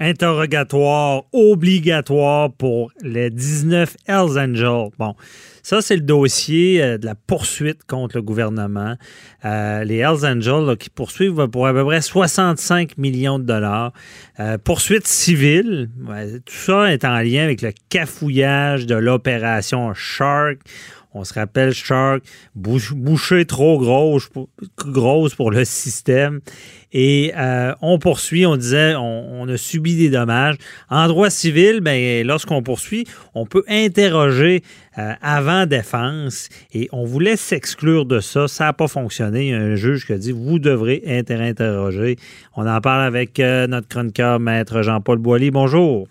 interrogatoire obligatoire pour les 19 Hells Angels. Bon, ça, c'est le dossier euh, de la poursuite contre le gouvernement. Euh, les Hells Angels qui poursuivent pour à peu près 65 millions de dollars. Euh, poursuite civile, tout ça est en lien avec le cafouillage de l'opération Shark. On se rappelle Shark, bouchée trop grosse pour, le système. Et euh, on poursuit, on disait, on, a subi des dommages. En droit civil, ben, lorsqu'on poursuit, on peut interroger euh, avant défense et on voulait s'exclure de ça. Ça n'a pas fonctionné. Il y a un juge qui a dit, vous devrez interroger. On en parle avec euh, notre chroniqueur, maître Jean-Paul Boilly. Bonjour.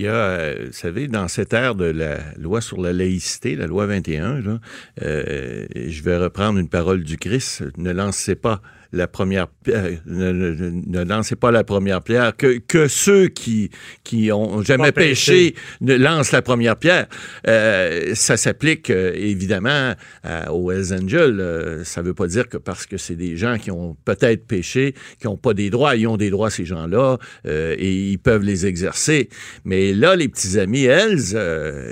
Il y a, euh, vous savez, dans cette ère de la loi sur la laïcité, la loi 21, euh, je vais reprendre une parole du Christ, ne lancez pas la première euh, ne, lancez pas la première pierre, que, que ceux qui, qui ont jamais péché, ne lancent la première pierre. Euh, ça s'applique euh, évidemment aux Hells Angels. ça veut pas dire que parce que c'est des gens qui ont peut-être péché, qui n'ont pas des droits, ils ont des droits ces gens-là et ils peuvent les exercer. Mais là, les petits amis Hells,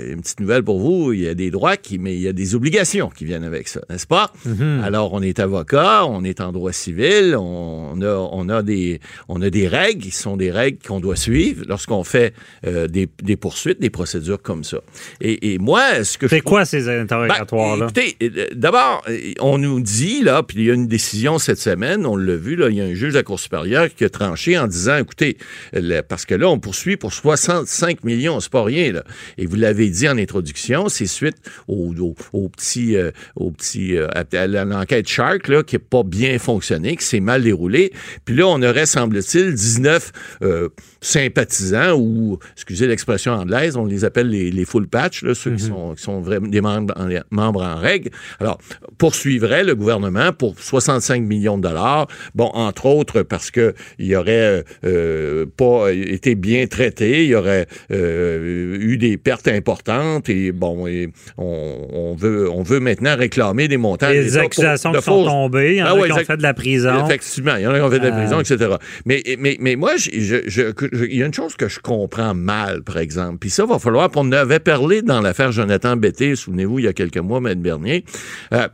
une petite nouvelle pour vous, il y a des droits, qui, mais il y a des obligations qui viennent avec ça, n'est-ce pas? Mm-hmm. Alors, on est avocat, on est en droit civil on a, on a, des, on a des règles qui sont des règles qu'on doit suivre lorsqu'on fait euh, des, poursuites, des procédures comme ça. Et, moi, ce que C'est quoi ces interrogatoires-là? Ben, écoutez, euh, d'abord, on nous dit, là, puis il y a une décision cette semaine, on l'a vu, là, il y a un juge de la Cour supérieure qui a tranché en disant, écoutez, parce que là, on poursuit pour 65 millions, c'est pas rien, là. Et vous l'avez dit en introduction, c'est suite au, au, petit, au petit, euh, à l'enquête Shark, là, qui n'a pas bien fonctionné qui s'est mal déroulé. Puis là, on aurait, semble-t-il, 19 euh, sympathisants ou, excusez l'expression anglaise, on les appelle les, full patch, là, ceux qui, mhm. sont, qui sont vraiment des membres en, membres en règle. Alors, poursuivrait le gouvernement pour 65 millions de dollars. Bon, entre autres parce que il aurait euh, pas été bien traité, il y aurait euh, eu des pertes importantes et bon, et on, veut on veut maintenant réclamer des montants. Les accusations qui sont tombées, il y en ah a fait de la prison. Effectivement, il y en a qui ont fait de la prison, euh. etc. Mais, mais, mais moi, il y a une chose que je comprends mal, par exemple. Puis ça, va falloir, on avait parlé dans l'affaire Jonathan Betté, souvenez-vous, il y a quelques mois, M. Bernier. Euh,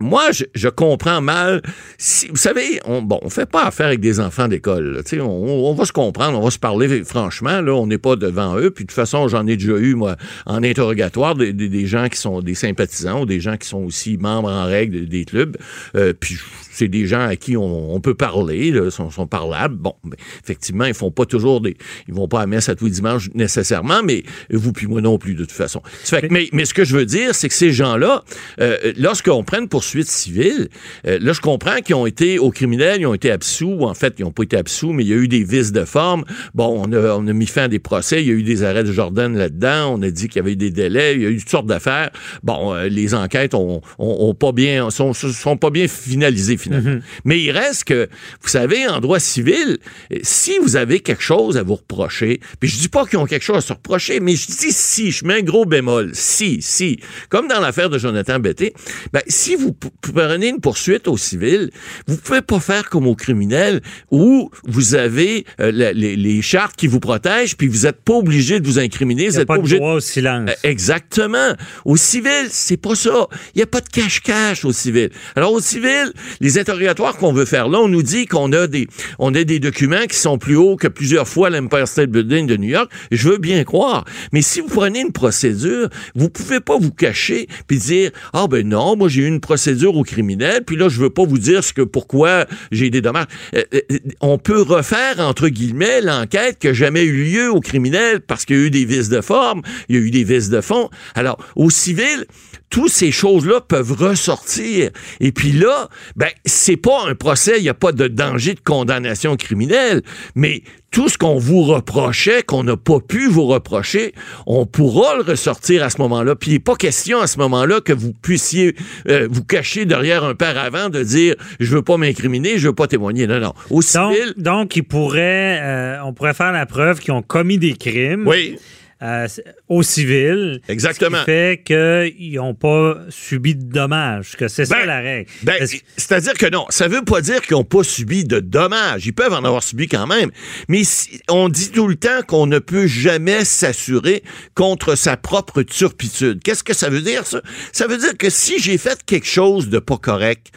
moi, je, comprends mal. Si, vous savez, on, bon, on fait pas affaire avec des enfants d'école. On, on va se comprendre, on va se parler franchement. Là, on n'est pas devant eux. Puis de toute façon, j'en ai déjà eu moi en interrogatoire des, des, gens qui sont des sympathisants ou des gens qui sont aussi membres en règle des clubs. Euh, puis c'est des gens à qui on, peut parler, là, sont, sont parlables. Bon, ben, effectivement, ils font pas toujours des, ils vont pas à messe à tous les dimanches nécessairement, mais vous puis moi non plus de toute façon. mais, mais ce que je veux dire, c'est que ces gens-là, euh, lorsqu'on prenne pour poursuite civile. Euh, là, je comprends qu'ils ont été au criminel, ils ont été absous. En fait, ils n'ont pas été absous, mais il y a eu des vices de forme. Bon, on a, on a mis fin à des procès. Il y a eu des arrêts de Jordan là-dedans. On a dit qu'il y avait des délais. Il y a eu toutes sortes d'affaires. Bon, euh, les enquêtes ont, ont, pas bien, sont, sont pas bien finalisées finalement. Mm-hmm. Mais il reste que, vous savez, en droit civil, si vous avez quelque chose à vous reprocher, puis je dis pas qu'ils ont quelque chose à se reprocher, mais je dis si, je mets un gros bémol, si, si, comme dans l'affaire de Jonathan Betté, ben, si vous prenez une poursuite au civil, vous pouvez pas faire comme au criminel où vous avez euh, les, chartes qui vous protègent, puis vous êtes pas obligé de vous incriminer. Vous êtes pas, obligé. De droit au silence. Euh, exactement. Au civil, c'est pas ça. Il y a pas de cache-cache au civil. Alors au civil, les interrogatoires qu'on veut faire là, on nous dit qu'on a des, on a des documents qui sont plus hauts que plusieurs fois l'Empire State Building de New York. Je veux bien croire. Mais si vous prenez une procédure, vous pouvez pas vous cacher puis dire ah ben non, moi j'ai eu une procédure au criminel, puis là, je veux pas vous dire ce que pourquoi j'ai des dommages. Euh, euh, on peut refaire, entre guillemets, l'enquête qui n'a jamais eu lieu au criminel parce qu'il y a eu des vices de forme, il y a eu des vices de fond. Alors, au civil, toutes ces choses-là peuvent ressortir. Et puis là, ben, c'est pas un procès, il n'y a pas de danger de condamnation criminelle, mais tout ce qu'on vous reprochait, qu'on n'a pas pu vous reprocher, on pourra le ressortir à ce moment-là. Puis il n'est pas question à ce moment-là que vous puissiez euh, vous cacher derrière un paravent de dire je veux pas m'incriminer, je veux pas témoigner. Non, non. Au civil, donc, donc il pourrait, euh, on pourrait faire la preuve qu'ils ont commis des crimes. Oui euh, au civil. Exactement. Ce qui fait qu'ils n'ont pas subi de dommages, que c'est ça Ben, la règle. Ben, C'est-à-dire que non, ça veut pas dire qu'ils n'ont pas subi de dommages. Ils peuvent en avoir subi quand même. Mais si- on dit tout le temps qu'on ne peut jamais s'assurer contre sa propre turpitude. Qu'est-ce que ça veut dire, ça? Ça veut dire que si j'ai fait quelque chose de pas correct,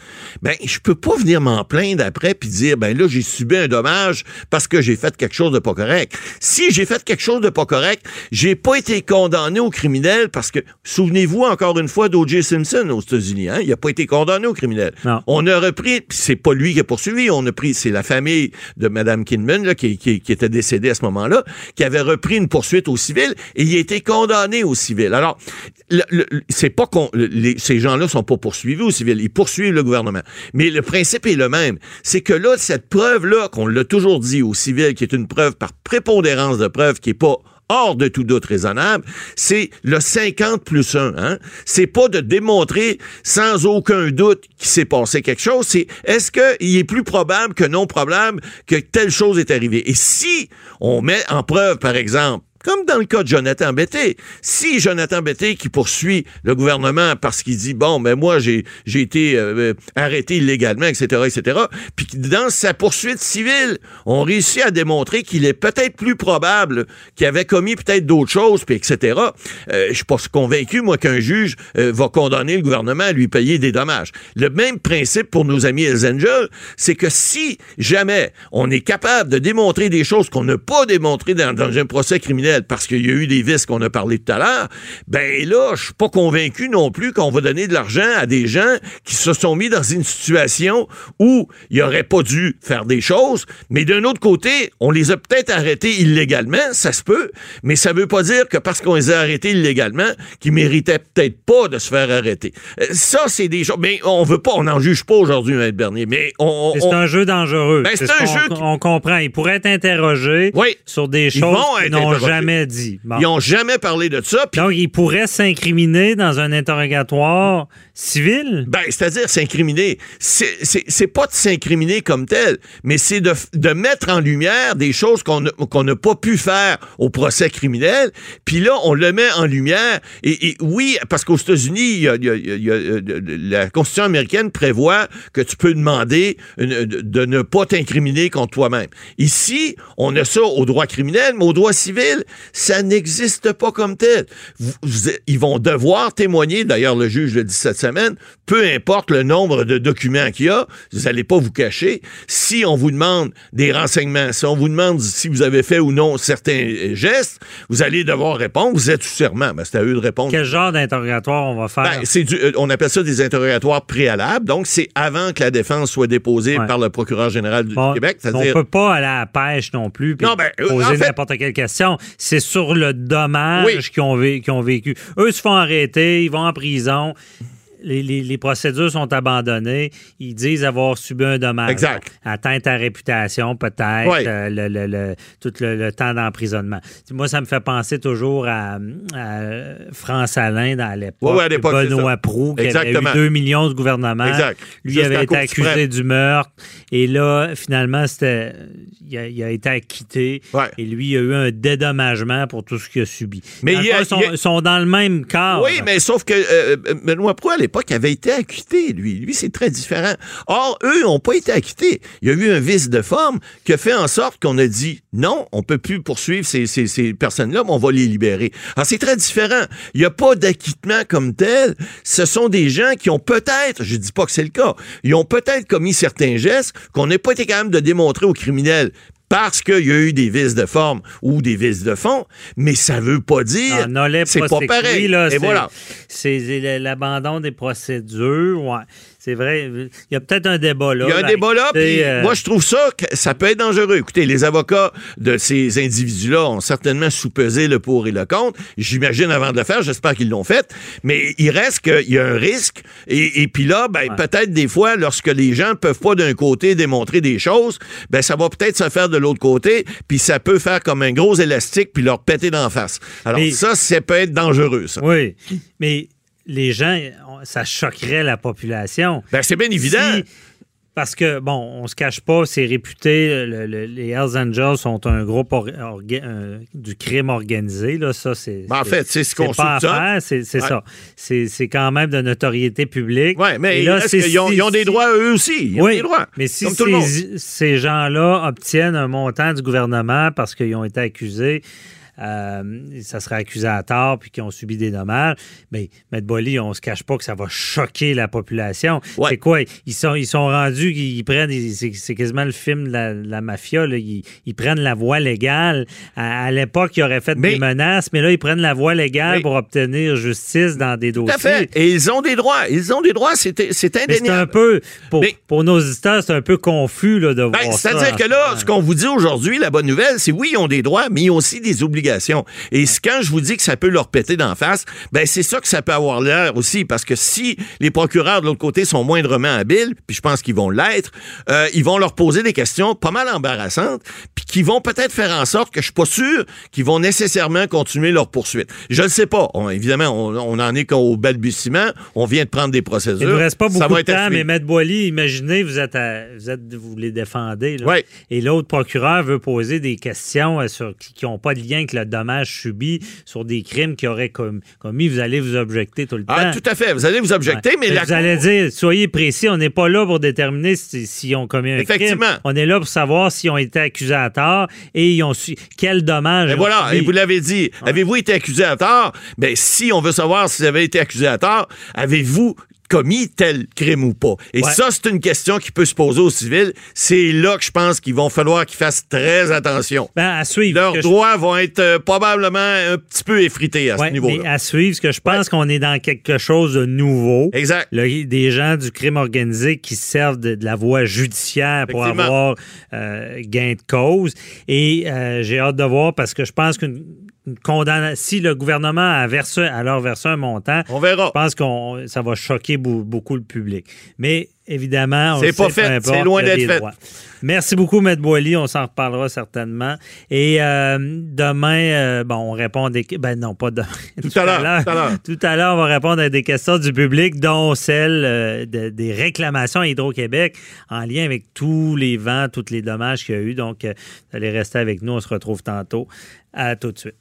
ben, je peux pas venir m'en plaindre après puis dire, ben là, j'ai subi un dommage parce que j'ai fait quelque chose de pas correct. Si j'ai fait quelque chose de pas correct, j'ai pas été condamné au criminel parce que, souvenez-vous encore une fois d'O.J. Simpson aux États-Unis, hein? Il a pas été condamné au criminel. Non. On a repris, c'est pas lui qui a poursuivi, on a pris, c'est la famille de Mme Kinman, là, qui, qui- qui était décédée à ce moment-là, qui avait repris une poursuite au civil et il a été condamné au civil. Alors, le- le- c'est pas qu'on, les- ces gens-là sont pas poursuivis au civil, ils poursuivent le gouvernement. Mais le principe est le même. C'est que là, cette preuve-là, qu'on l'a toujours dit au civil, qui est une preuve par prépondérance de preuve, qui est pas hors de tout doute raisonnable, c'est le 50 plus 1. Hein? C'est pas de démontrer sans aucun doute qu'il s'est passé quelque chose, c'est est-ce qu'il est plus probable que non probable que telle chose est arrivée? Et si on met en preuve, par exemple, comme dans le cas de Jonathan Betté. Si Jonathan Betté qui poursuit le gouvernement parce qu'il dit bon ben moi j'ai été euh, euh, arrêté illégalement etc etc puis dans sa poursuite civile on réussit à démontrer qu'il est peut-être plus probable qu'il avait commis peut-être d'autres choses puis etc. Euh, je suis pas convaincu moi qu'un juge euh, va condamner le gouvernement à lui payer des dommages. Le même principe pour nos amis Hells Angels, c'est que si jamais on est capable de démontrer des choses qu'on n'a pas démontrées dans, dans un procès criminel parce qu'il y a eu des vices qu'on a parlé tout à l'heure, ben là, je suis pas convaincu non plus qu'on va donner de l'argent à des gens qui se sont mis dans une situation où ils n'auraient pas dû faire des choses, mais d'un autre côté, on les a peut-être arrêtés illégalement, ça se peut, mais ça veut pas dire que parce qu'on les a arrêtés illégalement, qu'ils méritaient peut-être pas de se faire arrêter. Euh, Ça, c'est des choses, mais on veut pas, on n'en juge pas aujourd'hui, M. Bernier, mais on... on- C'est un jeu dangereux. Ben, c'est ce un jeu qui- On comprend. Ils pourraient être interrogés Oui. sur des choses qu'ils n'ont interrogés. Jamais dit. Bon. Ils ont jamais parlé de ça, Donc, ils pourraient s'incriminer dans un interrogatoire civil? Ben, c'est-à-dire s'incriminer. C'est pas de s'incriminer comme tel, mais c'est de, de mettre en lumière des choses qu'on n'a pas pu faire au procès criminel. Puis là, on le met en lumière. Et, et oui, parce qu'aux États-Unis, euh, la Constitution américaine prévoit que tu peux demander une- de ne pas t'incriminer contre toi-même. Ici, on a ça au droit criminel, mais au droit civil, ça n'existe pas comme tel. Vous- vous- ils vont devoir témoigner, d'ailleurs le juge le dit cette semaine, peu importe le nombre de documents qu'il y a, vous n'allez pas vous cacher. Si on vous demande des renseignements, si on vous demande si vous avez fait ou non certains gestes, vous allez devoir répondre, vous êtes sous serment. Ben, c'est à eux de répondre. Quel genre d'interrogatoire on va faire? Ben, c'est du- euh, on appelle ça des interrogatoires préalables. Donc, c'est avant que la défense soit déposée Ouais. par le procureur général du Bon, Québec. on C'est-à-dire, peut pas aller à la pêche non plus puis Non, ben, euh, poser en fait- n'importe quelle question. C'est sur le dommage Oui. qu'ils ont, vé- ont vécu. Eux se font arrêter, ils vont en prison. Les, les- les procédures sont abandonnées. Ils disent avoir subi un dommage. Exact. Atteinte à réputation, peut-être. Oui. euh, le, le- le- tout le, le temps d'emprisonnement. Moi, ça me fait penser toujours à, à France Alain dans l'époque. C'est Benoît. Proux, qui avait Exactement. eu 2 millions de gouvernement. Exact. Lui avait été accusé du meurtre. Et là, finalement, c'était. Il a, il a été acquitté. Et lui, il a eu un dédommagement pour tout ce qu'il a subi. Mais Dans il a- ils sont, il y a- ils sont dans le même cadre. Oui, mais sauf que euh, Benoît Proulx, à l'époque, avait été acquitté, lui. Lui, c'est très différent. Or, eux n'ont pas été acquittés. Il y a eu un vice de forme qui a fait en sorte qu'on a dit non, on peut plus poursuivre ces, ces, personnes-là, mais on va les libérer. Alors, c'est très différent. Il n'y a pas d'acquittement comme tel. Ce sont des gens qui ont peut-être, je dis pas que c'est le cas, ils ont peut-être commis certains gestes qu'on n'a pas été capable de démontrer aux criminels parce qu'il y a eu des vices de forme ou des vices de fond, mais ça veut pas dire c'est pas pareil. là, Et c'est- voilà. C'est l'abandon des procédures. Ouais. C'est vrai. Il y a peut-être un débat là. Il y a un débat là, puis euh, moi je trouve ça que ça peut être dangereux. Écoutez, les avocats de ces individus-là ont certainement sous-pesé le pour et le contre. J'imagine avant de le faire, j'espère qu'ils l'ont fait, mais il reste qu'il y a un risque. Et, et puis là, ben, Ouais. peut-être des fois, lorsque les gens peuvent pas d'un côté démontrer des choses, ben ça va peut-être se faire de l'autre côté, puis ça peut faire comme un gros élastique puis leur péter d'en face. Alors Mais- ça, ça peut être dangereux, ça. Oui. Mais les gens, ça choquerait la population. Ben, c'est bien évident. Si parce que, bon, on se cache pas, c'est réputé, les Hells Angels sont un groupe euh, du crime organisé. Là, ça, c'est. Ben, en fait, c'est ce qu'on soupçonne. C'est ça. C'est quand même de notoriété publique. Oui, mais là, ils, ont, ils, ont, des droits eux aussi? Ils ont des droits. Mais si ces gens-là obtiennent un montant du gouvernement parce qu'ils ont été accusés, euh, ça serait accusé à tort puis qui ont subi des dommages. Mais M. Bolly, on se cache pas que ça va choquer la population. C'est quoi? Ils sont, ils sont rendus, ils prennent, c'est quasiment le film de la, mafia, ils, prennent la voie légale. À, l'époque, ils auraient fait des menaces, mais là, ils prennent la voie légale pour obtenir justice dans des dossiers. Tout à fait. Et ils ont des droits. Ils ont des droits, c'est indéniable. C'est un peu, pour, pour nos auditeurs, c'est un peu confus là, de ben, voir ça. C'est-à-dire que là, ce qu'on vous dit aujourd'hui, la bonne nouvelle, c'est oui, ils ont des droits, mais ils ont aussi des obligations et quand je vous dis que ça peut leur péter d'en face, ben c'est ça que ça peut avoir l'air aussi, parce que si les procureurs de l'autre côté sont moindrement habiles, puis je pense qu'ils vont l'être, euh, ils vont leur poser des questions pas mal embarrassantes, puis qui vont peut-être faire en sorte que je suis pas sûr qu'ils vont nécessairement continuer leur poursuite. Je ne sais pas. évidemment, on, en est qu'au balbutiement. On vient de prendre des procédures. Il ne reste pas beaucoup de temps, mais Maître Boily, imaginez, vous êtes, vous êtes, vous les défendez, là, et l'autre procureur veut poser des questions euh, sur, qui n'ont pas de lien avec le dommage subi sur des crimes qui auraient commis, vous allez vous objecter tout le ah, temps. Ah, tout à fait. Vous allez vous objecter, mais Vous allez dire, soyez précis, on n'est pas là pour déterminer s'ils si, ont commis un Effectivement. crime. On est là pour savoir s'ils ont été accusés à tort et ils ont su quel dommage. Et voilà, et vous l'avez dit. Avez-vous été accusé à tort? Bien, si on veut savoir si vous avez été accusé à tort, avez-vous commis tel crime ou pas. Et ça, c'est une question qui peut se poser aux civils. C'est là que je pense qu'il va falloir qu'ils fassent très attention. Ben, à suivre. Leurs droits vont être euh, probablement un petit peu effrités à ce niveau-là. À suivre, parce que je pense qu'on est dans quelque chose de nouveau. Exact. des gens du crime organisé qui servent de, la voie judiciaire pour avoir euh, gain de cause. Et euh, j'ai hâte de voir parce que je pense qu'une si le gouvernement a, versé, a leur versé un montant, on verra. Je pense que ça va choquer beaucoup le public. Mais évidemment, c'est pas fait, c'est loin d'être fait. Merci beaucoup, M. Boily. On s'en reparlera certainement. Et euh, demain, euh, bon, on répond à des. Ben non, pas demain. Tout, à l'heure. Tout à l'heure, on va répondre à des questions du public, dont celle euh, des réclamations à Hydro-Québec en lien avec tous les vents, tous les dommages qu'il y a eu. Donc, allez rester avec nous. On se retrouve tantôt. À tout de suite.